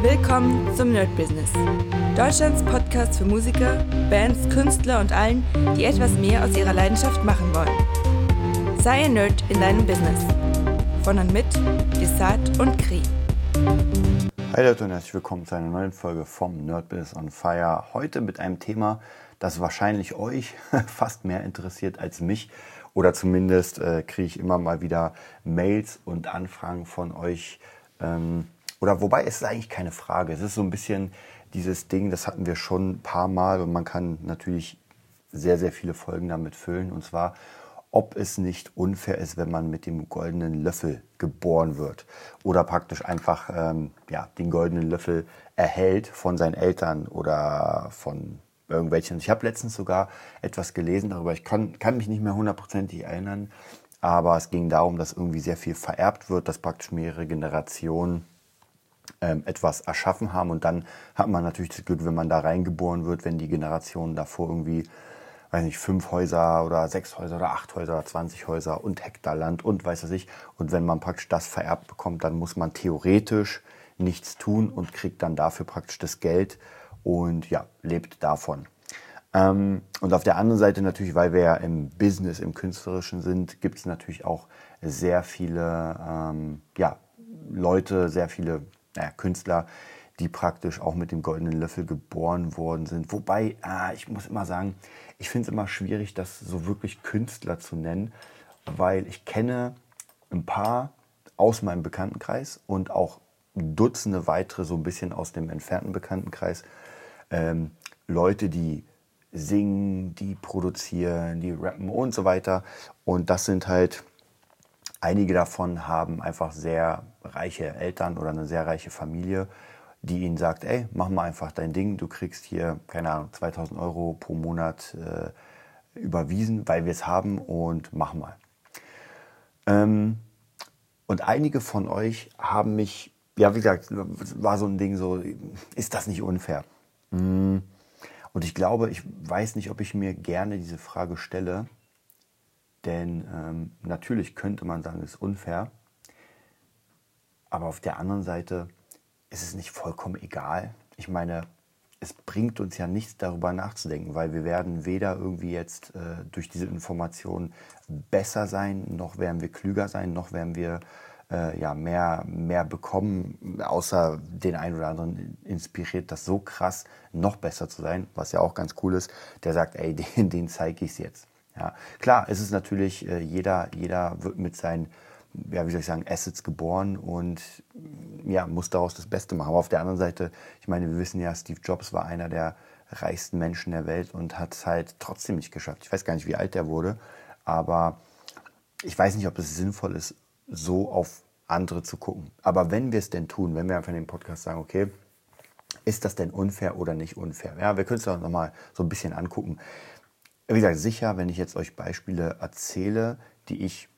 Willkommen zum Nerd Business. Deutschlands Podcast für Musiker, Bands, Künstler und allen, die etwas mehr aus ihrer Leidenschaft machen wollen. Sei ein Nerd in deinem Business. Von und mit Desart und Kri. Hi Leute und herzlich willkommen zu einer neuen Folge vom Nerd Business on Fire. Heute mit einem Thema, das wahrscheinlich euch fast mehr interessiert als mich. Oder zumindest äh, kriege ich immer mal wieder Mails und Anfragen von euch. Ähm, oder wobei es ist eigentlich keine Frage. Es ist so ein bisschen dieses Ding, das hatten wir schon ein paar Mal und man kann natürlich sehr, sehr viele Folgen damit füllen. Und zwar, ob es nicht unfair ist, wenn man mit dem goldenen Löffel geboren wird oder praktisch einfach ähm, ja, den goldenen Löffel erhält von seinen Eltern oder von irgendwelchen. Ich habe letztens sogar etwas gelesen darüber. Ich kann, kann mich nicht mehr hundertprozentig erinnern, aber es ging darum, dass irgendwie sehr viel vererbt wird, dass praktisch mehrere Generationen etwas erschaffen haben. Und dann hat man natürlich das Glück, wenn man da reingeboren wird, wenn die Generationen davor irgendwie, weiß nicht, fünf Häuser oder sechs Häuser oder acht Häuser oder 20 Häuser und Hektar Land und weiß was ich. Und wenn man praktisch das vererbt bekommt, dann muss man theoretisch nichts tun und kriegt dann dafür praktisch das Geld und ja, lebt davon. Ähm, und auf der anderen Seite natürlich, weil wir ja im Business, im Künstlerischen sind, gibt es natürlich auch sehr viele ähm, ja, Leute, sehr viele naja, Künstler, die praktisch auch mit dem goldenen Löffel geboren worden sind. Wobei, äh, ich muss immer sagen, ich finde es immer schwierig, das so wirklich Künstler zu nennen, weil ich kenne ein paar aus meinem Bekanntenkreis und auch Dutzende weitere so ein bisschen aus dem entfernten Bekanntenkreis. Ähm, Leute, die singen, die produzieren, die rappen und so weiter. Und das sind halt Einige davon haben einfach sehr reiche Eltern oder eine sehr reiche Familie, die ihnen sagt, ey, mach mal einfach dein Ding, du kriegst hier, keine Ahnung, 2000 Euro pro Monat äh, überwiesen, weil wir es haben und mach mal. Ähm, und einige von euch haben mich, ja, wie gesagt, war so ein Ding so, ist das nicht unfair? Mm. Und ich glaube, ich weiß nicht, ob ich mir gerne diese Frage stelle, denn ähm, natürlich könnte man sagen, es ist unfair. Aber auf der anderen Seite ist es nicht vollkommen egal. Ich meine, es bringt uns ja nichts darüber nachzudenken, weil wir werden weder irgendwie jetzt äh, durch diese Informationen besser sein, noch werden wir klüger sein, noch werden wir äh, ja, mehr, mehr bekommen, außer den einen oder anderen inspiriert, das so krass noch besser zu sein, was ja auch ganz cool ist, der sagt, ey, den, den zeige ich es jetzt. Ja, klar, es ist natürlich, äh, jeder, jeder wird mit seinen, ja, wie soll ich sagen, Assets geboren und ja, muss daraus das Beste machen. Aber auf der anderen Seite, ich meine, wir wissen ja, Steve Jobs war einer der reichsten Menschen der Welt und hat es halt trotzdem nicht geschafft. Ich weiß gar nicht, wie alt er wurde, aber ich weiß nicht, ob es sinnvoll ist, so auf andere zu gucken. Aber wenn wir es denn tun, wenn wir einfach in dem Podcast sagen, okay, ist das denn unfair oder nicht unfair? Ja, wir können es doch nochmal so ein bisschen angucken. Wie gesagt, sicher, wenn ich jetzt euch Beispiele erzähle, die ich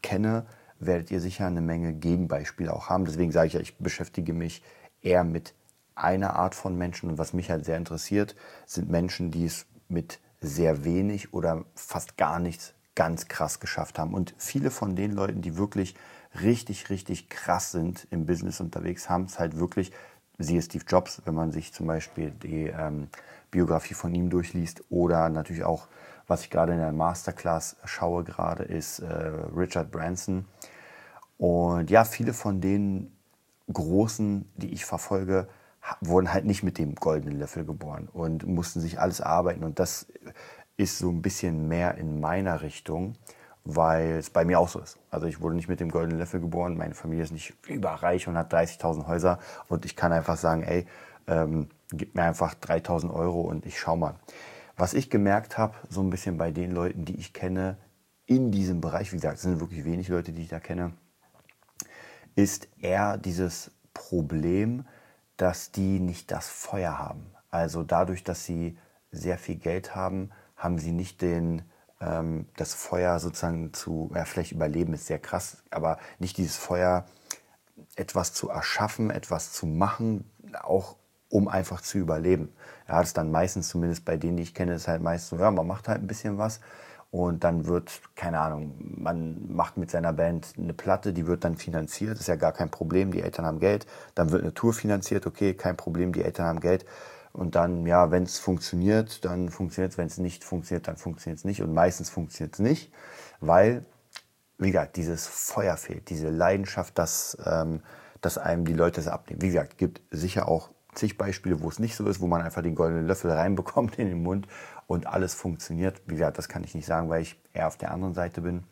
kenne, werdet ihr sicher eine Menge Gegenbeispiele auch haben. Deswegen sage ich ja, ich beschäftige mich eher mit einer Art von Menschen. Und was mich halt sehr interessiert, sind Menschen, die es mit sehr wenig oder fast gar nichts ganz krass geschafft haben. Und viele von den Leuten, die wirklich richtig, richtig krass sind im Business unterwegs, haben es halt wirklich, siehe Steve Jobs, wenn man sich zum Beispiel die ähm, Biografie von ihm durchliest oder natürlich auch, was ich gerade in der Masterclass schaue gerade, ist äh, Richard Branson. Und ja, viele von den Großen, die ich verfolge, wurden halt nicht mit dem goldenen Löffel geboren und mussten sich alles arbeiten. Und das ist so ein bisschen mehr in meiner Richtung, weil es bei mir auch so ist. Also ich wurde nicht mit dem goldenen Löffel geboren, meine Familie ist nicht überreich und hat 30.000 Häuser und ich kann einfach sagen, ey, ähm, gib mir einfach 3000 Euro und ich schau mal. Was ich gemerkt habe, so ein bisschen bei den Leuten, die ich kenne, in diesem Bereich, wie gesagt, es sind wirklich wenig Leute, die ich da kenne, ist eher dieses Problem, dass die nicht das Feuer haben. Also dadurch, dass sie sehr viel Geld haben, haben sie nicht den, ähm, das Feuer sozusagen zu, ja, vielleicht überleben ist sehr krass, aber nicht dieses Feuer, etwas zu erschaffen, etwas zu machen, auch um einfach zu überleben. Ja, das ist dann meistens, zumindest bei denen, die ich kenne, ist halt meistens so, ja, man macht halt ein bisschen was und dann wird, keine Ahnung, man macht mit seiner Band eine Platte, die wird dann finanziert, ist ja gar kein Problem, die Eltern haben Geld. Dann wird eine Tour finanziert, okay, kein Problem, die Eltern haben Geld. Und dann, ja, wenn es funktioniert, dann funktioniert es. Wenn es nicht funktioniert, dann funktioniert es nicht. Und meistens funktioniert es nicht, weil, wie gesagt, dieses Feuer fehlt, diese Leidenschaft, dass, ähm, dass einem die Leute es abnehmen. Wie gesagt, gibt sicher auch zig Beispiele, wo es nicht so ist, wo man einfach den goldenen Löffel reinbekommt in den Mund und alles funktioniert. Wie gesagt, das kann ich nicht sagen, weil ich eher auf der anderen Seite bin.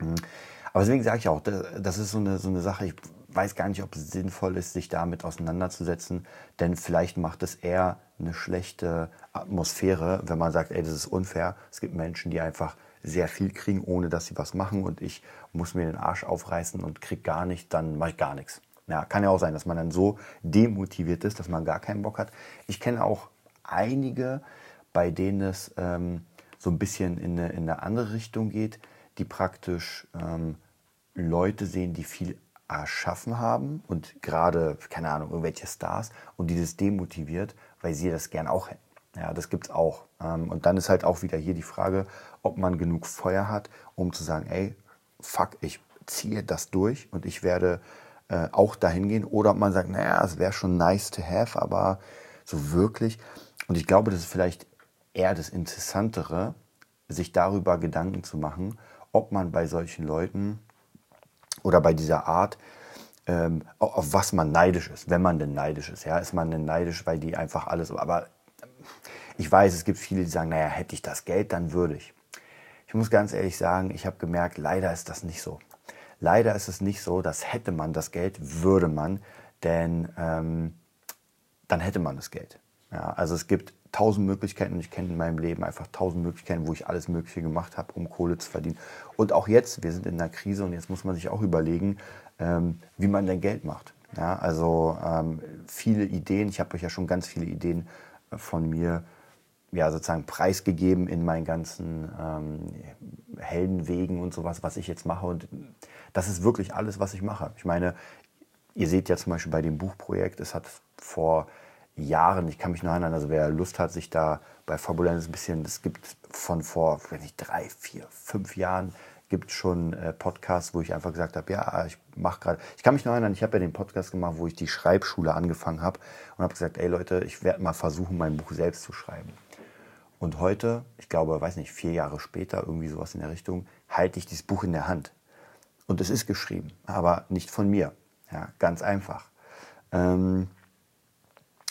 Mhm. Aber deswegen sage ich auch, das ist so eine, so eine Sache, ich weiß gar nicht, ob es sinnvoll ist, sich damit auseinanderzusetzen, denn vielleicht macht es eher eine schlechte Atmosphäre, wenn man sagt, ey, das ist unfair. Es gibt Menschen, die einfach sehr viel kriegen, ohne dass sie was machen und ich muss mir den Arsch aufreißen und krieg gar nicht, dann mache ich gar nichts. Ja, kann ja auch sein, dass man dann so demotiviert ist, dass man gar keinen Bock hat. Ich kenne auch einige, bei denen es ähm, so ein bisschen in eine, in eine andere Richtung geht, die praktisch ähm, Leute sehen, die viel erschaffen haben und gerade, keine Ahnung, irgendwelche Stars und dieses demotiviert, weil sie das gern auch hätten. Ja, das gibt es auch. Ähm, und dann ist halt auch wieder hier die Frage, ob man genug Feuer hat, um zu sagen, ey, fuck, ich ziehe das durch und ich werde äh, auch dahin gehen. Oder ob man sagt, naja, es wäre schon nice to have, aber so wirklich. Und ich glaube, das ist vielleicht eher das Interessantere, sich darüber Gedanken zu machen, ob man bei solchen Leuten oder bei dieser Art, ähm, auf was man neidisch ist, wenn man denn neidisch ist. Ja, ist man denn neidisch, weil die einfach alles. Aber ich weiß, es gibt viele, die sagen, naja, hätte ich das Geld, dann würde ich. Ich muss ganz ehrlich sagen, ich habe gemerkt, leider ist das nicht so. Leider ist es nicht so, dass hätte man das Geld, würde man, denn ähm, dann hätte man das Geld. Ja, also es gibt tausend Möglichkeiten und ich kenne in meinem Leben einfach tausend Möglichkeiten, wo ich alles Mögliche gemacht habe, um Kohle zu verdienen. Und auch jetzt, wir sind in einer Krise und jetzt muss man sich auch überlegen, ähm, wie man denn Geld macht. Ja, also ähm, viele Ideen, ich habe euch ja schon ganz viele Ideen äh, von mir ja, sozusagen preisgegeben in meinen ganzen ähm, Heldenwegen und sowas, was ich jetzt mache. Und das ist wirklich alles, was ich mache. Ich meine, ihr seht ja zum Beispiel bei dem Buchprojekt, es hat vor Jahren, ich kann mich noch erinnern, also wer Lust hat, sich da bei Fabulenz ein bisschen, es gibt von vor, wenn nicht drei, vier, fünf Jahren, gibt schon äh, Podcasts, wo ich einfach gesagt habe, ja, ich mache gerade, ich kann mich noch erinnern, ich habe ja den Podcast gemacht, wo ich die Schreibschule angefangen habe und habe gesagt, ey Leute, ich werde mal versuchen, mein Buch selbst zu schreiben. Und heute, ich glaube, weiß nicht, vier Jahre später, irgendwie sowas in der Richtung, halte ich dieses Buch in der Hand. Und es ist geschrieben, aber nicht von mir. Ja, ganz einfach. Ähm,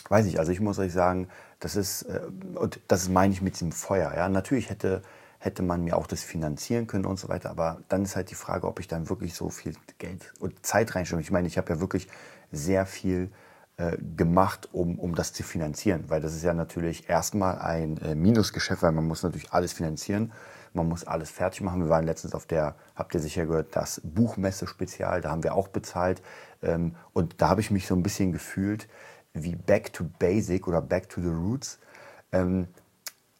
weiß ich, also ich muss euch sagen, das ist, äh, und das meine ich mit diesem Feuer. Ja, natürlich hätte, hätte man mir auch das finanzieren können und so weiter, aber dann ist halt die Frage, ob ich dann wirklich so viel Geld und Zeit reinstelle. Ich meine, ich habe ja wirklich sehr viel äh, gemacht, um, um das zu finanzieren, weil das ist ja natürlich erstmal ein äh, Minusgeschäft, weil man muss natürlich alles finanzieren, man muss alles fertig machen. Wir waren letztens auf der, habt ihr sicher gehört, das Buchmesse-Spezial, da haben wir auch bezahlt ähm, und da habe ich mich so ein bisschen gefühlt, wie Back to Basic oder Back to the Roots. Ähm,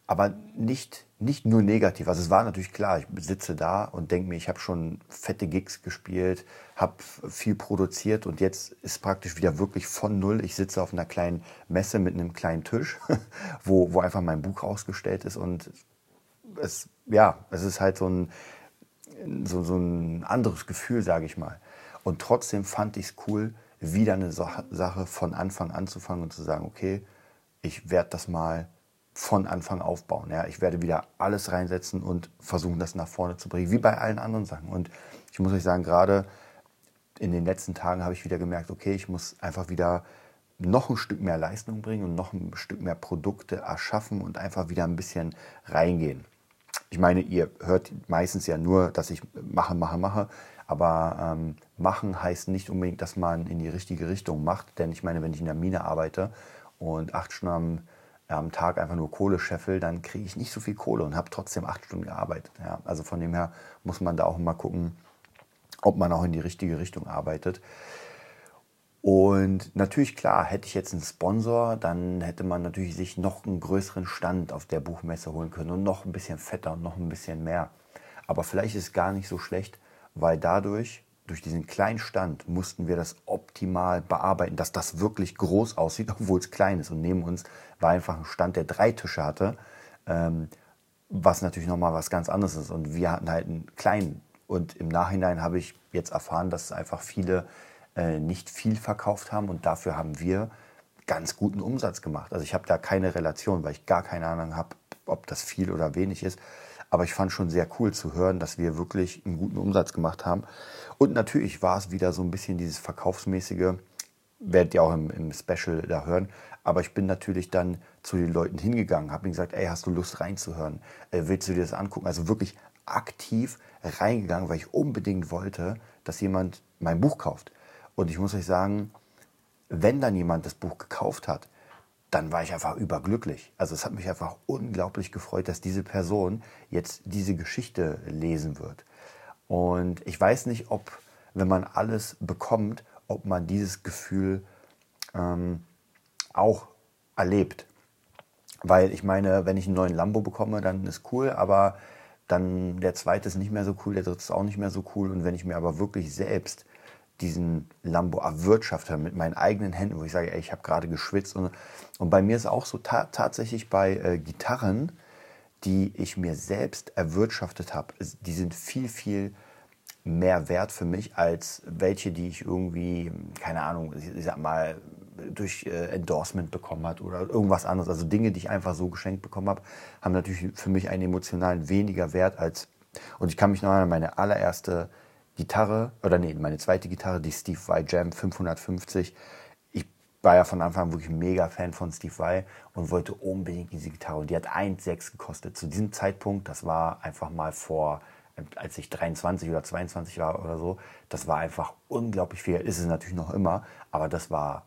aber nicht, nicht nur negativ. Also es war natürlich klar, ich sitze da und denke mir, ich habe schon fette Gigs gespielt, habe viel produziert und jetzt ist praktisch wieder wirklich von null. Ich sitze auf einer kleinen Messe mit einem kleinen Tisch, wo, wo einfach mein Buch ausgestellt ist und es, ja, es ist halt so ein, so, so ein anderes Gefühl, sage ich mal. Und trotzdem fand ich es cool, wieder eine Sache von Anfang anzufangen und zu sagen, okay, ich werde das mal von Anfang aufbauen. Ja, ich werde wieder alles reinsetzen und versuchen, das nach vorne zu bringen, wie bei allen anderen Sachen. Und ich muss euch sagen, gerade in den letzten Tagen habe ich wieder gemerkt, okay, ich muss einfach wieder noch ein Stück mehr Leistung bringen und noch ein Stück mehr Produkte erschaffen und einfach wieder ein bisschen reingehen. Ich meine, ihr hört meistens ja nur, dass ich mache, mache, mache. Aber ähm, machen heißt nicht unbedingt, dass man in die richtige Richtung macht. Denn ich meine, wenn ich in der Mine arbeite und acht Stunden am, Tag einfach nur Kohle scheffel, dann kriege ich nicht so viel Kohle und habe trotzdem acht Stunden gearbeitet. Ja, also von dem her muss man da auch mal gucken, ob man auch in die richtige Richtung arbeitet. Und natürlich, klar, hätte ich jetzt einen Sponsor, dann hätte man natürlich sich noch einen größeren Stand auf der Buchmesse holen können und noch ein bisschen fetter und noch ein bisschen mehr. Aber vielleicht ist es gar nicht so schlecht, weil dadurch, durch diesen kleinen Stand, mussten wir das optimal bearbeiten, dass das wirklich groß aussieht, obwohl es klein ist. Und neben uns war einfach ein Stand, der drei Tische hatte. Ähm, was natürlich nochmal was ganz anderes ist. Und wir hatten halt einen kleinen. Und im Nachhinein habe ich jetzt erfahren, dass einfach viele äh, nicht viel verkauft haben und dafür haben wir ganz guten Umsatz gemacht. Also ich habe da keine Relation, weil ich gar keine Ahnung habe, ob das viel oder wenig ist. Aber ich fand schon sehr cool zu hören, dass wir wirklich einen guten Umsatz gemacht haben. Und natürlich war es wieder so ein bisschen dieses Verkaufsmäßige, werdet ihr auch im, im Special da hören. Aber ich bin natürlich dann zu den Leuten hingegangen, habe ihnen gesagt, ey, hast du Lust reinzuhören? Äh, willst du dir das angucken? Also wirklich aktiv reingegangen, weil ich unbedingt wollte, dass jemand mein Buch kauft. Und ich muss euch sagen, wenn dann jemand das Buch gekauft hat, dann war ich einfach überglücklich. Also es hat mich einfach unglaublich gefreut, dass diese Person jetzt diese Geschichte lesen wird. Und ich weiß nicht, ob, wenn man alles bekommt, ob man dieses Gefühl ähm, auch erlebt. Weil ich meine, wenn ich einen neuen Lambo bekomme, dann ist cool, aber dann der zweite ist nicht mehr so cool, der dritte ist auch nicht mehr so cool. Und wenn ich mir aber wirklich selbst diesen Lambo erwirtschafte mit meinen eigenen Händen, wo ich sage, ey, ich habe gerade geschwitzt. Und, und bei mir ist auch so ta tatsächlich bei äh, Gitarren, die ich mir selbst erwirtschaftet habe, die sind viel, viel mehr wert für mich als welche, die ich irgendwie, keine Ahnung, ich sag mal, durch äh, Endorsement bekommen hat oder irgendwas anderes. Also Dinge, die ich einfach so geschenkt bekommen habe, haben natürlich für mich einen emotionalen weniger Wert als. Und ich kann mich noch an meine allererste Gitarre, oder nee, meine zweite Gitarre, die Steve Vai Jam 550. Ich war ja von Anfang an wirklich mega Fan von Steve Vai und wollte unbedingt diese Gitarre. Und die hat 1,6 gekostet. Zu diesem Zeitpunkt, das war einfach mal vor, als ich 23 oder 22 war oder so, das war einfach unglaublich viel. Ist es natürlich noch immer, aber das war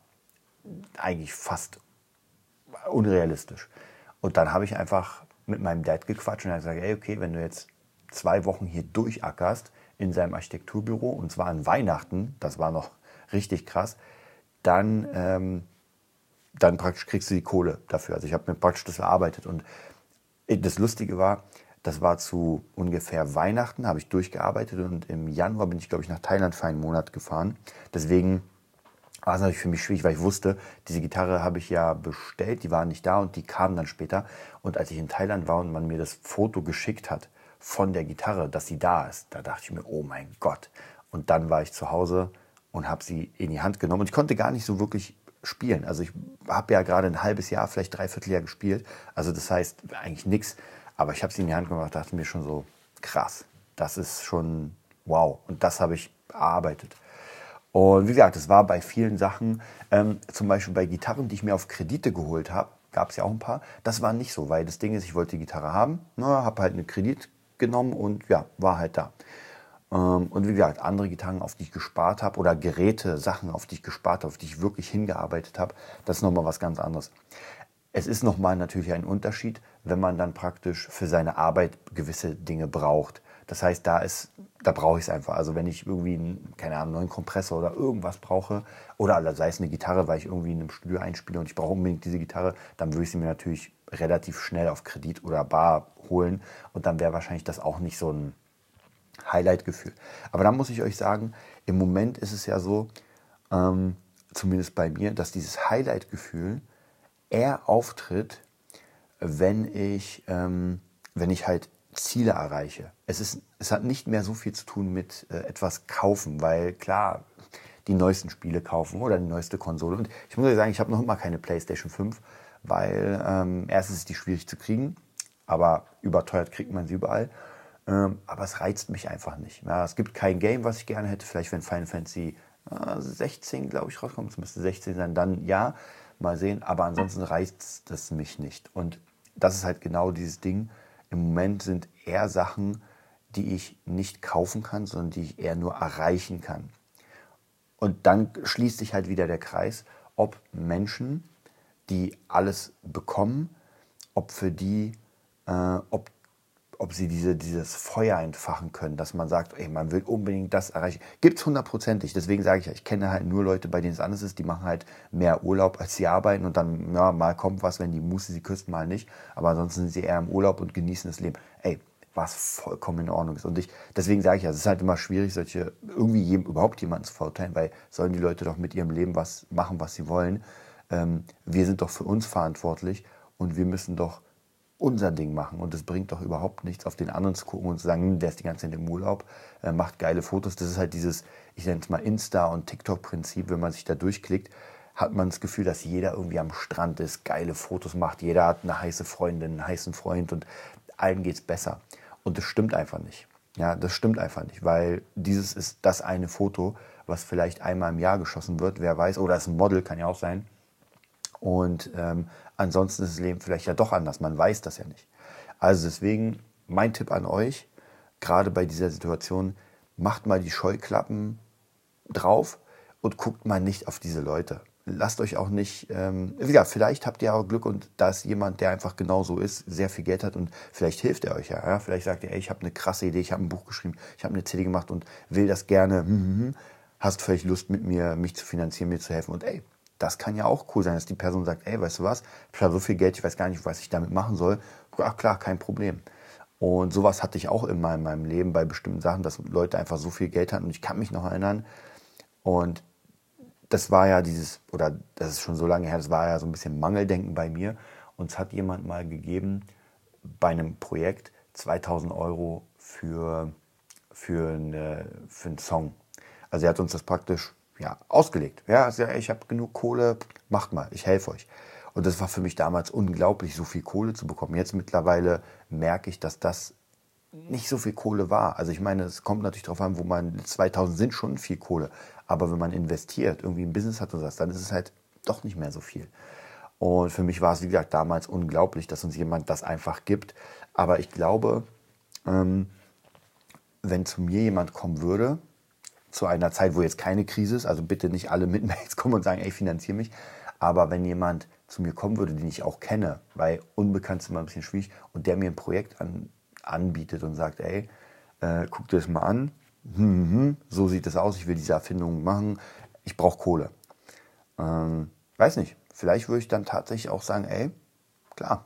eigentlich fast unrealistisch. Und dann habe ich einfach mit meinem Dad gequatscht und er hat gesagt, ey, okay, wenn du jetzt zwei Wochen hier durchackerst, in seinem Architekturbüro und zwar an Weihnachten, das war noch richtig krass, dann, ähm, dann praktisch kriegst du die Kohle dafür. Also ich habe mir praktisch das erarbeitet und das Lustige war, das war zu ungefähr Weihnachten, habe ich durchgearbeitet und im Januar bin ich, glaube ich, nach Thailand für einen Monat gefahren. Deswegen war es natürlich für mich schwierig, weil ich wusste, diese Gitarre habe ich ja bestellt, die war nicht da und die kam dann später. Und als ich in Thailand war und man mir das Foto geschickt hat, von der Gitarre, dass sie da ist. Da dachte ich mir, oh mein Gott. Und dann war ich zu Hause und habe sie in die Hand genommen. Und ich konnte gar nicht so wirklich spielen. Also ich habe ja gerade ein halbes Jahr, vielleicht dreiviertel Jahr gespielt. Also das heißt eigentlich nichts. Aber ich habe sie in die Hand genommen und dachte mir schon so, krass, das ist schon wow. Und das habe ich erarbeitet. Und wie gesagt, es war bei vielen Sachen, ähm, zum Beispiel bei Gitarren, die ich mir auf Kredite geholt habe, gab es ja auch ein paar. Das war nicht so, weil das Ding ist, ich wollte die Gitarre haben, ne, habe halt einen Kredit genommen und ja, war halt da. Ähm, und wie gesagt, andere Gitarren, auf die ich gespart habe oder Geräte, Sachen, auf die ich gespart habe, auf die ich wirklich hingearbeitet habe, das ist nochmal was ganz anderes. Es ist nochmal natürlich ein Unterschied, wenn man dann praktisch für seine Arbeit gewisse Dinge braucht. Das heißt, da da brauche ich es einfach. Also wenn ich irgendwie einen, keine Ahnung, neuen Kompressor oder irgendwas brauche, oder sei es eine Gitarre, weil ich irgendwie in einem Studio einspiele und ich brauche unbedingt diese Gitarre, dann würde ich sie mir natürlich relativ schnell auf Kredit oder Bar holen. Und dann wäre wahrscheinlich das auch nicht so ein Highlight-Gefühl. Aber dann muss ich euch sagen, im Moment ist es ja so, ähm, zumindest bei mir, dass dieses Highlight-Gefühl eher auftritt, wenn ich, ähm, wenn ich halt Ziele erreiche. Es, ist, es hat nicht mehr so viel zu tun mit äh, etwas kaufen, weil klar, die neuesten Spiele kaufen oder die neueste Konsole. Und ich muss euch sagen, ich habe noch immer keine PlayStation 5 weil ähm, erstens ist die schwierig zu kriegen, aber überteuert kriegt man sie überall. Ähm, aber es reizt mich einfach nicht. Ja, es gibt kein Game, was ich gerne hätte. Vielleicht wenn Final Fantasy äh, 16, glaube ich, rauskommt, es müsste 16 sein, dann ja, mal sehen. Aber ansonsten reizt es mich nicht. Und das ist halt genau dieses Ding. Im Moment sind eher Sachen, die ich nicht kaufen kann, sondern die ich eher nur erreichen kann. Und dann schließt sich halt wieder der Kreis, ob Menschen die alles bekommen, ob für die, äh, ob, ob sie diese, dieses Feuer entfachen können, dass man sagt, ey, man will unbedingt das erreichen. Gibt es hundertprozentig. Deswegen sage ich ich kenne halt nur Leute, bei denen es anders ist, die machen halt mehr Urlaub, als sie arbeiten und dann, ja, mal kommt was, wenn die Muße sie küsst, mal nicht. Aber ansonsten sind sie eher im Urlaub und genießen das Leben. Ey, was vollkommen in Ordnung ist. Und ich, deswegen sage ich ja, es ist halt immer schwierig, solche, irgendwie jedem, überhaupt jemanden zu verurteilen, weil sollen die Leute doch mit ihrem Leben was machen, was sie wollen ähm, wir sind doch für uns verantwortlich und wir müssen doch unser Ding machen. Und es bringt doch überhaupt nichts, auf den anderen zu gucken und zu sagen, hm, der ist die ganze Zeit im Urlaub, äh, macht geile Fotos. Das ist halt dieses, ich nenne es mal Insta- und TikTok-Prinzip, wenn man sich da durchklickt, hat man das Gefühl, dass jeder irgendwie am Strand ist, geile Fotos macht, jeder hat eine heiße Freundin, einen heißen Freund und allen geht es besser. Und das stimmt einfach nicht. Ja, das stimmt einfach nicht, weil dieses ist das eine Foto, was vielleicht einmal im Jahr geschossen wird, wer weiß, oder ist ein Model, kann ja auch sein. Und ähm, ansonsten ist das Leben vielleicht ja doch anders, man weiß das ja nicht. Also deswegen mein Tipp an euch, gerade bei dieser Situation, macht mal die Scheuklappen drauf und guckt mal nicht auf diese Leute lasst euch auch nicht, ähm, ja, vielleicht habt ihr auch Glück und da ist jemand, der einfach genau so ist, sehr viel Geld hat und vielleicht hilft er euch ja. ja? Vielleicht sagt ihr, ey, ich habe eine krasse Idee, ich habe ein Buch geschrieben, ich habe eine CD gemacht und will das gerne. Hm, hm, hm. Hast vielleicht Lust mit mir, mich zu finanzieren, mir zu helfen und ey, das kann ja auch cool sein, dass die Person sagt, ey, weißt du was, ich habe so viel Geld, ich weiß gar nicht, was ich damit machen soll. Ach klar, kein Problem. Und sowas hatte ich auch immer in meinem Leben bei bestimmten Sachen, dass Leute einfach so viel Geld hatten. Und ich kann mich noch erinnern. Und das war ja dieses, oder das ist schon so lange her, das war ja so ein bisschen Mangeldenken bei mir. Uns hat jemand mal gegeben, bei einem Projekt 2000 Euro für, für, eine, für einen Song. Also er hat uns das praktisch ja, ausgelegt. Ja, also ich habe genug Kohle, macht mal, ich helfe euch. Und das war für mich damals unglaublich, so viel Kohle zu bekommen. Jetzt mittlerweile merke ich, dass das nicht so viel Kohle war. Also ich meine, es kommt natürlich darauf an, wo man 2000 sind schon viel Kohle, aber wenn man investiert, irgendwie ein Business hat und das, dann ist es halt doch nicht mehr so viel. Und für mich war es, wie gesagt, damals unglaublich, dass uns jemand das einfach gibt. Aber ich glaube, ähm, wenn zu mir jemand kommen würde, zu einer Zeit, wo jetzt keine Krise ist, also bitte nicht alle mit Mails kommen und sagen, ey, finanziere mich, aber wenn jemand zu mir kommen würde, den ich auch kenne, weil unbekannt ist immer ein bisschen schwierig, und der mir ein Projekt an, anbietet und sagt, ey, äh, guck dir das mal an, hm, hm, so sieht es aus, ich will diese Erfindung machen, ich brauche Kohle. Ähm, weiß nicht, vielleicht würde ich dann tatsächlich auch sagen, ey, klar,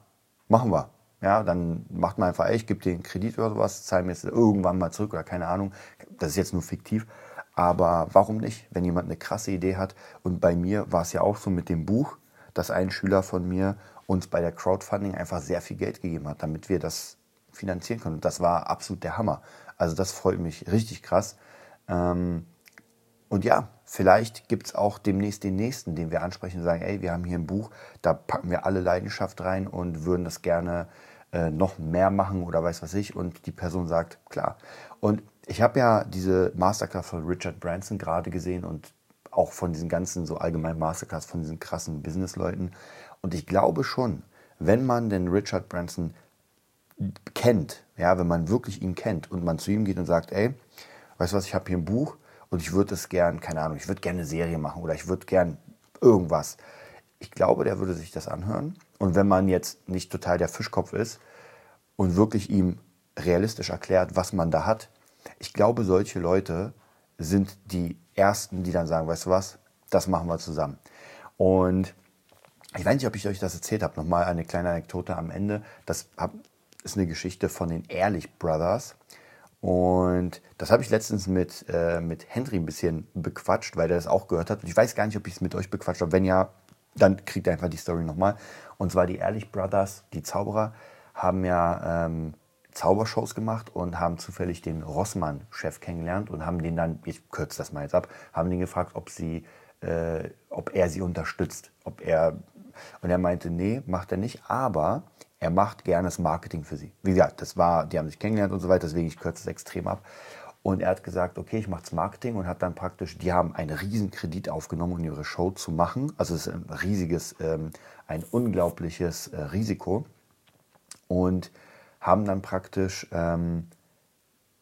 machen wir. Ja, dann macht man einfach, ey, ich gebe dir einen Kredit oder sowas, zahle mir jetzt irgendwann mal zurück oder keine Ahnung. Das ist jetzt nur fiktiv. Aber warum nicht, wenn jemand eine krasse Idee hat? Und bei mir war es ja auch so mit dem Buch, dass ein Schüler von mir uns bei der Crowdfunding einfach sehr viel Geld gegeben hat, damit wir das finanzieren können. Und das war absolut der Hammer. Also das freut mich richtig krass. Ähm, und ja, vielleicht gibt es auch demnächst den nächsten, den wir ansprechen und sagen, ey, wir haben hier ein Buch, da packen wir alle Leidenschaft rein und würden das gerne äh, noch mehr machen oder weiß was ich. Und die Person sagt, klar. Und ich habe ja diese Masterclass von Richard Branson gerade gesehen und auch von diesen ganzen so allgemeinen Masterclass von diesen krassen Businessleuten. Und ich glaube schon, wenn man den Richard Branson kennt, ja, wenn man wirklich ihn kennt und man zu ihm geht und sagt, ey, weißt du was, ich habe hier ein Buch und ich würde es gern, keine Ahnung, ich würde gerne eine Serie machen oder ich würde gern irgendwas. Ich glaube, der würde sich das anhören. Und wenn man jetzt nicht total der Fischkopf ist und wirklich ihm realistisch erklärt, was man da hat, ich glaube, solche Leute sind die Ersten, die dann sagen, weißt du was, das machen wir zusammen. Und ich weiß nicht, ob ich euch das erzählt habe. Nochmal eine kleine Anekdote am Ende. Das ist eine Geschichte von den Ehrlich Brothers. Und das habe ich letztens mit, äh, mit Henry ein bisschen bequatscht, weil der das auch gehört hat. Und ich weiß gar nicht, ob ich es mit euch bequatscht habe. Wenn ja, dann kriegt ihr einfach die Story nochmal. Und zwar die Ehrlich Brothers, die Zauberer, haben ja ähm, Zaubershows gemacht und haben zufällig den Rossmann-Chef kennengelernt und haben den dann, ich kürze das mal jetzt ab, haben den gefragt, ob sie, äh, ob er sie unterstützt, ob er und er meinte, nee, macht er nicht, aber er macht gerne das Marketing für sie. Wie gesagt, das war, die haben sich kennengelernt und so weiter, deswegen ich kürze es extrem ab. Und er hat gesagt, okay, ich mache das Marketing und hat dann praktisch, die haben einen riesen Kredit aufgenommen, um ihre Show zu machen. Also es ist ein riesiges, ähm, ein unglaubliches äh, Risiko. Und haben dann praktisch ähm,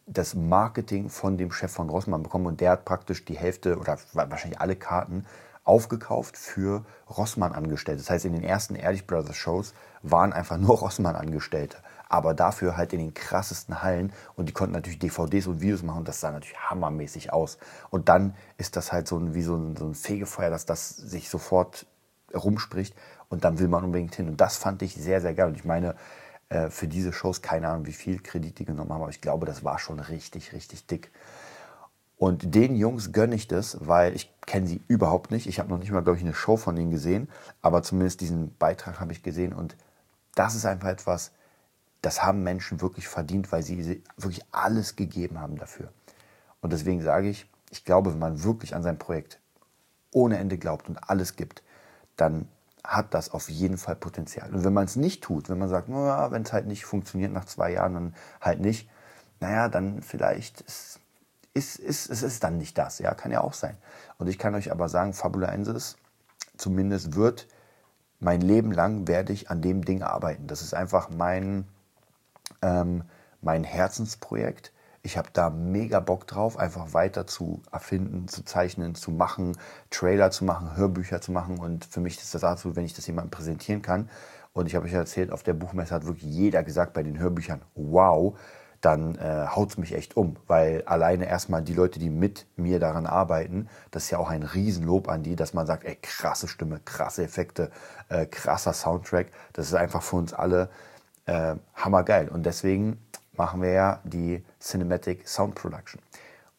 das Marketing von dem Chef von Rossmann bekommen und der hat praktisch die Hälfte oder wahrscheinlich alle Karten aufgekauft für Rossmann-Angestellte. Das heißt, in den ersten Ehrlich Brothers Shows waren einfach nur Rossmann-Angestellte. Aber dafür halt in den krassesten Hallen und die konnten natürlich DVDs und Videos machen und das sah natürlich hammermäßig aus. Und dann ist das halt so ein, wie so ein, so ein Fegefeuer, dass das sich sofort rumspricht und dann will man unbedingt hin. Und das fand ich sehr, sehr geil. Und ich meine, äh, für diese Shows, keine Ahnung, wie viel Kredit die genommen haben, aber ich glaube, das war schon richtig, richtig dick. Und den Jungs gönne ich das, weil ich kenne sie überhaupt nicht. Ich habe noch nicht mal, glaube ich, eine Show von ihnen gesehen, aber zumindest diesen Beitrag habe ich gesehen und das ist einfach etwas, das haben Menschen wirklich verdient, weil sie wirklich alles gegeben haben dafür. Und deswegen sage ich, ich glaube, wenn man wirklich an sein Projekt ohne Ende glaubt und alles gibt, dann hat das auf jeden Fall Potenzial. Und wenn man es nicht tut, wenn man sagt, naja, wenn es halt nicht funktioniert nach zwei Jahren, dann halt nicht, naja, dann vielleicht ist, ist, ist, ist es dann nicht das. Ja, kann ja auch sein. Und ich kann euch aber sagen, Fabulensis zumindest wird mein Leben lang werde ich an dem Ding arbeiten. Das ist einfach mein, ähm, mein Herzensprojekt. Ich habe da mega Bock drauf, einfach weiter zu erfinden, zu zeichnen, zu machen, Trailer zu machen, Hörbücher zu machen. Und für mich ist das dazu, wenn ich das jemandem präsentieren kann. Und ich habe euch erzählt, auf der Buchmesse hat wirklich jeder gesagt bei den Hörbüchern, wow, dann äh, haut es mich echt um. Weil alleine erstmal die Leute, die mit mir daran arbeiten, das ist ja auch ein Riesenlob an die, dass man sagt, ey, krasse Stimme, krasse Effekte, äh, krasser Soundtrack. Das ist einfach für uns alle äh, hammergeil. Und deswegen machen wir ja die Cinematic Sound Production.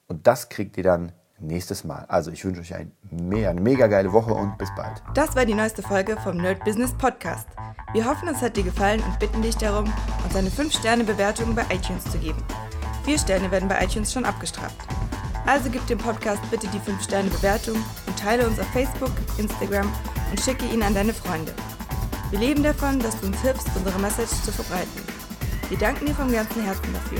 Und das kriegt ihr dann nächstes Mal. Also ich wünsche euch ein mega, eine mega geile Woche und bis bald. Das war die neueste Folge vom Nerd Business Podcast. Wir hoffen, es hat dir gefallen und bitten dich darum, uns eine 5-Sterne-Bewertung bei iTunes zu geben. Vier Sterne werden bei iTunes schon abgestraft. Also gib dem Podcast bitte die 5-Sterne-Bewertung und teile uns auf Facebook, Instagram und schicke ihn an deine Freunde. Wir leben davon, dass du uns hilfst, unsere Message zu verbreiten. Wir danken dir vom ganzen Herzen dafür.